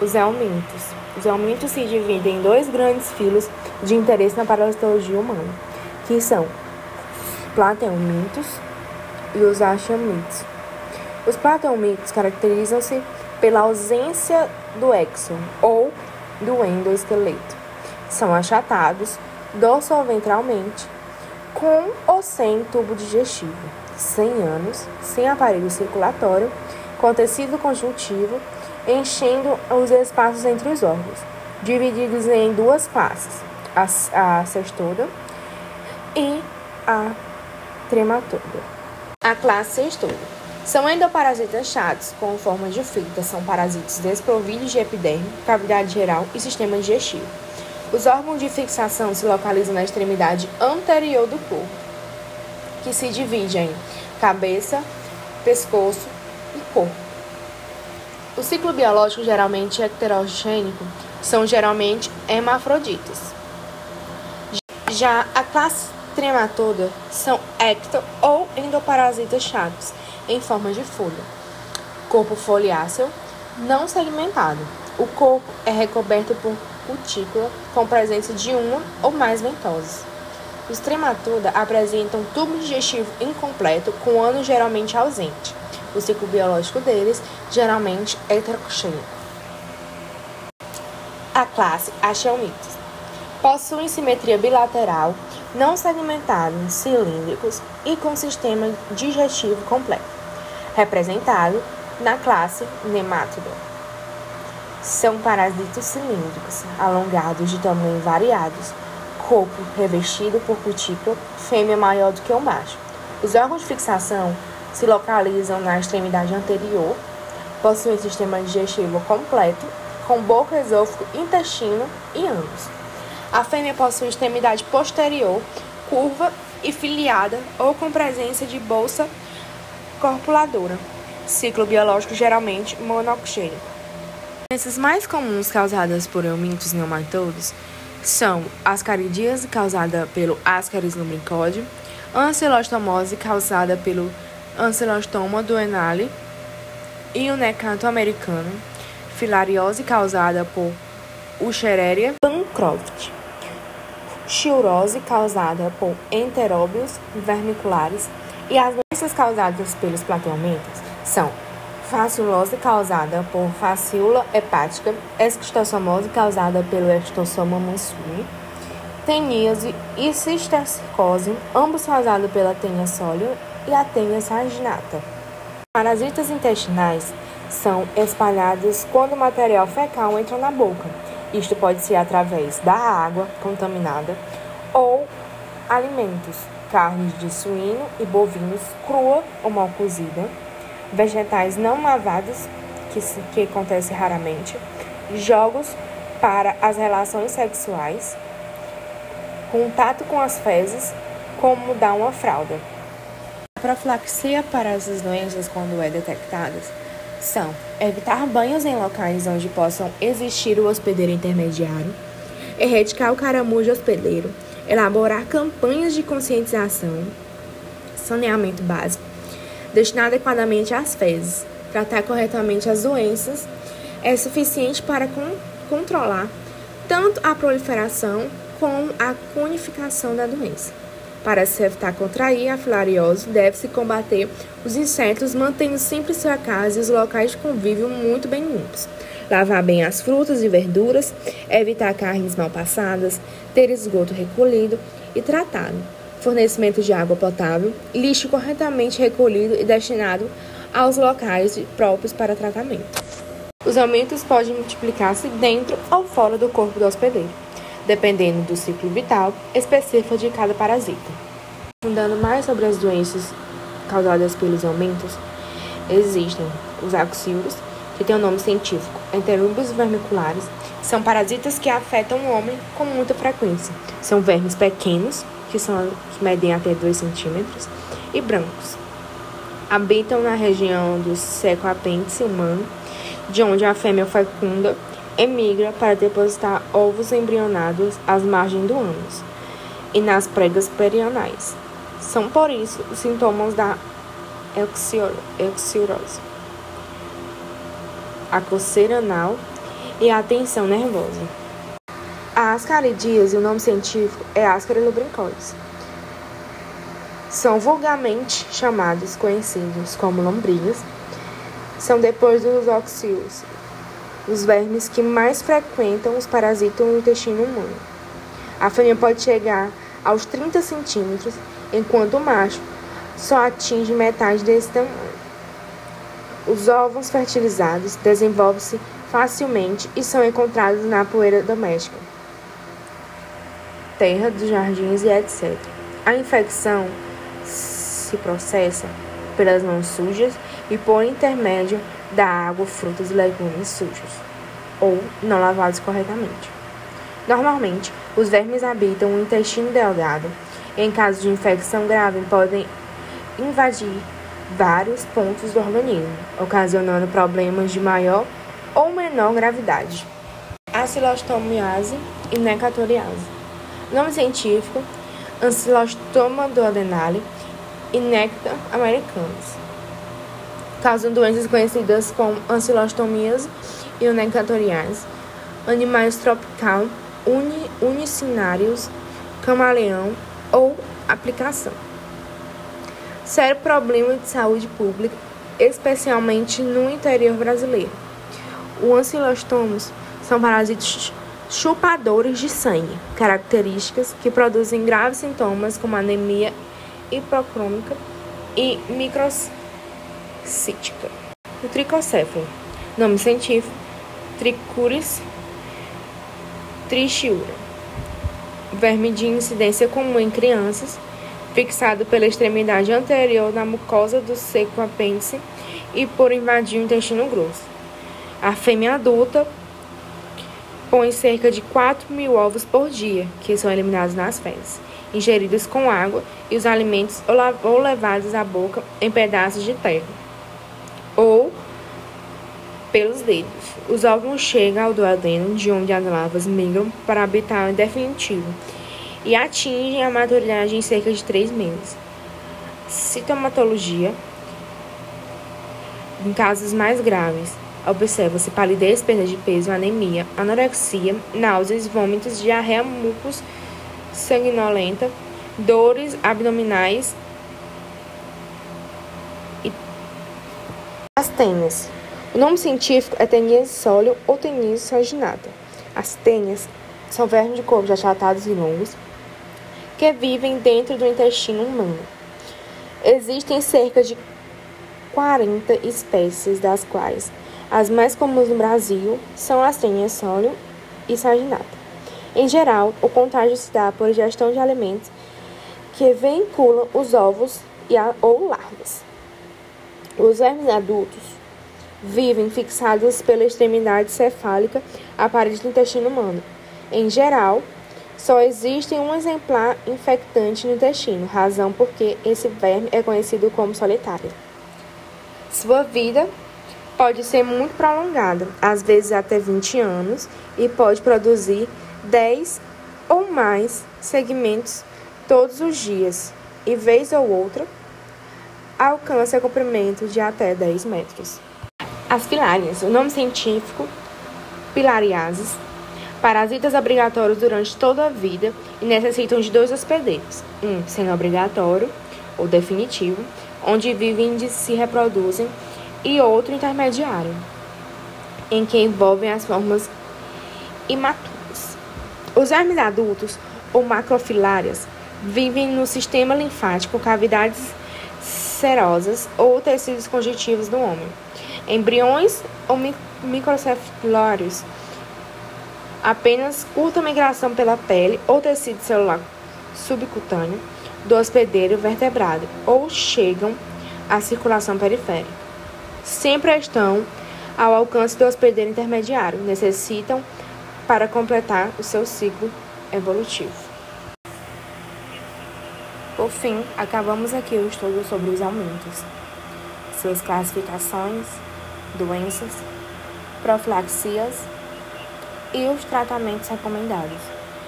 os helmintos. Os helmintos se dividem em dois grandes filos de interesse na paleontologia humana, que são plateumintos e os achamitos. Os plateumintos caracterizam-se pela ausência do exon ou do endoesqueleto. São achatados dorsoventralmente, com ou sem tubo digestivo, sem ânus, sem aparelho circulatório, com tecido conjuntivo, enchendo os espaços entre os órgãos, divididos em duas classes, a, a e a trematoda. A classe cestoda são endoparasitas chatos, com forma de fita, são parasitas desprovidos de epiderme, cavidade geral e sistema digestivo. Os órgãos de fixação se localizam na extremidade anterior do corpo, que se divide em cabeça, pescoço e corpo. O ciclo biológico geralmente heterogênico são geralmente hermafroditas. Já a classe trematoda são ecto ou endoparasitas chatos, em forma de folha. Corpo foliáceo não segmentado. O corpo é recoberto por cutícula com presença de uma ou mais ventosas. Os trematoda apresentam tubo digestivo incompleto com ano geralmente ausente. O ciclo biológico deles geralmente é heteroxênico. A classe Achelmites possuem simetria bilateral, não segmentados, cilíndricos e com sistema digestivo completo representado na classe Nematodon. São parasitos cilíndricos, alongados de tamanho variados, corpo revestido por cutícula, fêmea maior do que o macho. Os órgãos de fixação se localizam na extremidade anterior, possuem sistema digestivo completo, com boca, esôfago, intestino e ânus. A fêmea possui extremidade posterior, curva e filiada ou com presença de bolsa corpuladora. Ciclo biológico geralmente monoxênico. Doenças mais comuns causadas por eumintos neumatodes são ascaridíase causada pelo Ascaris lumbricode, ancilostomose causada pelo Ancilostoma duenale e o necanto americano, filariose causada por Uchereria pancroft, chiurose causada por enteróbios vermiculares e as doenças causadas pelos plateumintos são fasciolose causada por fascíola hepática, esquistossomose causada pelo esquistossoma mansui, teníase e cistercose, ambos causados pela tenia sólio e a tenia saginata. Parasitas intestinais são espalhados quando o material fecal entra na boca. Isto pode ser através da água contaminada ou alimentos carnes de suíno e bovinos crua ou mal cozida, vegetais não lavados, que, que acontece raramente, jogos para as relações sexuais, contato com as fezes, como dar uma fralda. Profilaxia para essas doenças, quando é detectada, são evitar banhos em locais onde possam existir o hospedeiro intermediário, erradicar o caramujo hospedeiro, elaborar campanhas de conscientização, saneamento básico, destinar adequadamente às fezes, tratar corretamente as doenças, é suficiente para con controlar tanto a proliferação como a conificação da doença. Para se evitar contrair a filariose, deve-se combater. Os insetos mantendo sempre sua casa e os locais de convívio muito bem limpos. Lavar bem as frutas e verduras, evitar carnes mal passadas, ter esgoto recolhido e tratado, fornecimento de água potável, lixo corretamente recolhido e destinado aos locais próprios para tratamento. Os aumentos podem multiplicar-se dentro ou fora do corpo do hospedeiro, dependendo do ciclo vital específico de cada parasita. Fundando mais sobre as doenças causadas pelos aumentos, existem os axíoros, que tem o um nome científico, enterúbios vermiculares, são parasitas que afetam o homem com muita frequência. São vermes pequenos, que, são, que medem até 2 centímetros, e brancos. Habitam na região do seco apêndice humano, de onde a fêmea fecunda emigra para depositar ovos embrionados às margens do ânus e nas pregas perionais. São por isso os sintomas da euxiorose a coceira anal e a tensão nervosa. A ascaridíase, o nome científico é Ascaris lubricoides. São vulgarmente chamados, conhecidos como lombrigas. São depois dos oxios, os vermes que mais frequentam os parasitam no intestino humano. A fêmea pode chegar aos 30 centímetros, enquanto o macho só atinge metade desse tamanho. Os ovos fertilizados desenvolvem-se facilmente e são encontrados na poeira doméstica, terra dos jardins e etc. A infecção se processa pelas mãos sujas e por intermédio da água, frutas e legumes sujos ou não lavados corretamente. Normalmente, os vermes habitam o intestino delgado. Em caso de infecção grave, podem invadir vários pontos do organismo, ocasionando problemas de maior ou menor gravidade. Acilostomiase e necatoriase. Nome científico: Ancilostoma duodenale e Nectar americanus. Causam doenças conhecidas como ancilostomias e necatoriase. Animais tropical, uni, unicinários, camaleão ou aplicação sério problema de saúde pública, especialmente no interior brasileiro. Os ancilostomos são parasitas chupadores de sangue, características que produzem graves sintomas como anemia hipocrômica e microcítica. O tricocéfalo, nome científico, Trichuris trichiura, verme de incidência comum em crianças, fixado pela extremidade anterior da mucosa do seco apêndice e por invadir o intestino grosso. A fêmea adulta põe cerca de 4 mil ovos por dia, que são eliminados nas fezes, ingeridos com água e os alimentos ou levados à boca em pedaços de terra ou pelos dedos. Os ovos chegam ao duodeno, de onde as larvas migram para habitar definitivo e atingem a maturidade em cerca de três meses. Sintomatologia: em casos mais graves, observa-se palidez, perda de peso, anemia, anorexia, náuseas, vômitos, diarreia, mucos, sanguinolenta, dores abdominais e as tênias. O nome científico é Tenias sólio ou Tenias saginata. As tênias são vermes de corpos achatados e longos, que vivem dentro do intestino humano. Existem cerca de 40 espécies, das quais as mais comuns no Brasil são a senha sólio e saginata. Em geral, o contágio se dá por ingestão de alimentos que vinculam os ovos e a, ou larvas. Os vermes adultos vivem fixados pela extremidade cefálica à parede do intestino humano. Em geral, só existe um exemplar infectante no intestino, razão porque esse verme é conhecido como solitário. Sua vida pode ser muito prolongada, às vezes até 20 anos, e pode produzir 10 ou mais segmentos todos os dias, e vez ou outra alcança comprimento de até 10 metros. As filárias, o nome científico Pilariasis, Parasitas obrigatórios durante toda a vida e necessitam de dois hospedeiros: um semi-obrigatório ou definitivo, onde vivem e se reproduzem, e outro intermediário, em que envolvem as formas imaturas. Os vermes adultos ou macrofilárias vivem no sistema linfático, cavidades serosas ou tecidos conjuntivos do homem. Embriões ou microcefalários apenas curta migração pela pele ou tecido celular subcutâneo do hospedeiro vertebrado ou chegam à circulação periférica. Sempre estão ao alcance do hospedeiro intermediário, necessitam para completar o seu ciclo evolutivo. Por fim, acabamos aqui o estudo sobre os aumentos, suas classificações, doenças, profilaxias e os tratamentos recomendados.